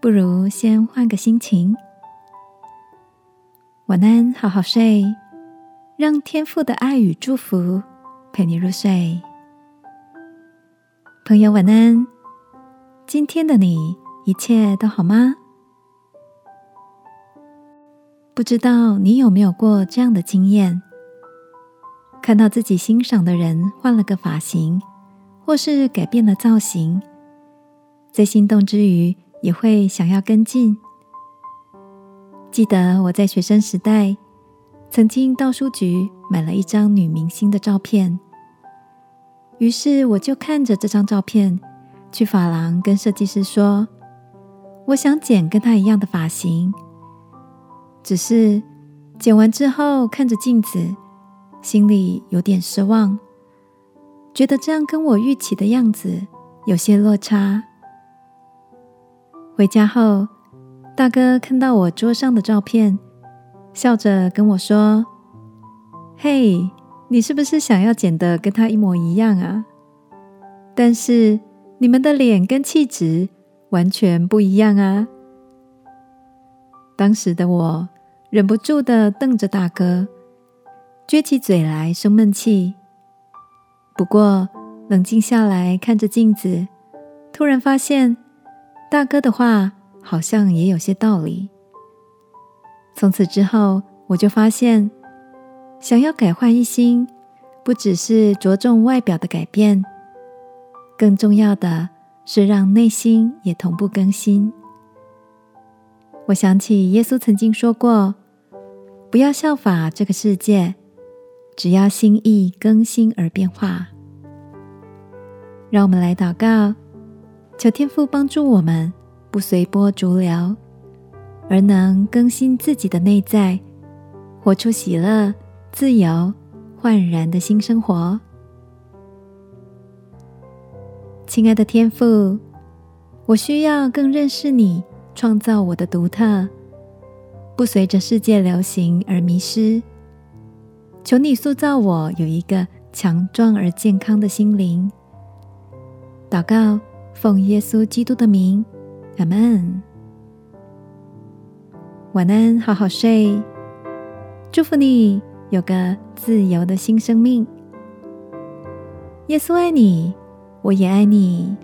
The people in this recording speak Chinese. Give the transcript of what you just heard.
不如先换个心情。晚安，好好睡，让天父的爱与祝福陪你入睡。朋友，晚安。今天的你一切都好吗？不知道你有没有过这样的经验：看到自己欣赏的人换了个发型，或是改变了造型，在心动之余。也会想要跟进。记得我在学生时代，曾经到书局买了一张女明星的照片，于是我就看着这张照片，去发廊跟设计师说：“我想剪跟她一样的发型。”只是剪完之后，看着镜子，心里有点失望，觉得这样跟我预期的样子有些落差。回家后，大哥看到我桌上的照片，笑着跟我说：“嘿，你是不是想要剪的跟他一模一样啊？但是你们的脸跟气质完全不一样啊！”当时的我忍不住的瞪着大哥，撅起嘴来生闷气。不过冷静下来看着镜子，突然发现。大哥的话好像也有些道理。从此之后，我就发现，想要改换一新，不只是着重外表的改变，更重要的是让内心也同步更新。我想起耶稣曾经说过：“不要效法这个世界，只要心意更新而变化。”让我们来祷告。求天父帮助我们，不随波逐流，而能更新自己的内在，活出喜乐、自由、焕然的新生活。亲爱的天父，我需要更认识你，创造我的独特，不随着世界流行而迷失。求你塑造我有一个强壮而健康的心灵。祷告。奉耶稣基督的名，阿门。晚安，好好睡。祝福你有个自由的新生命。耶稣爱你，我也爱你。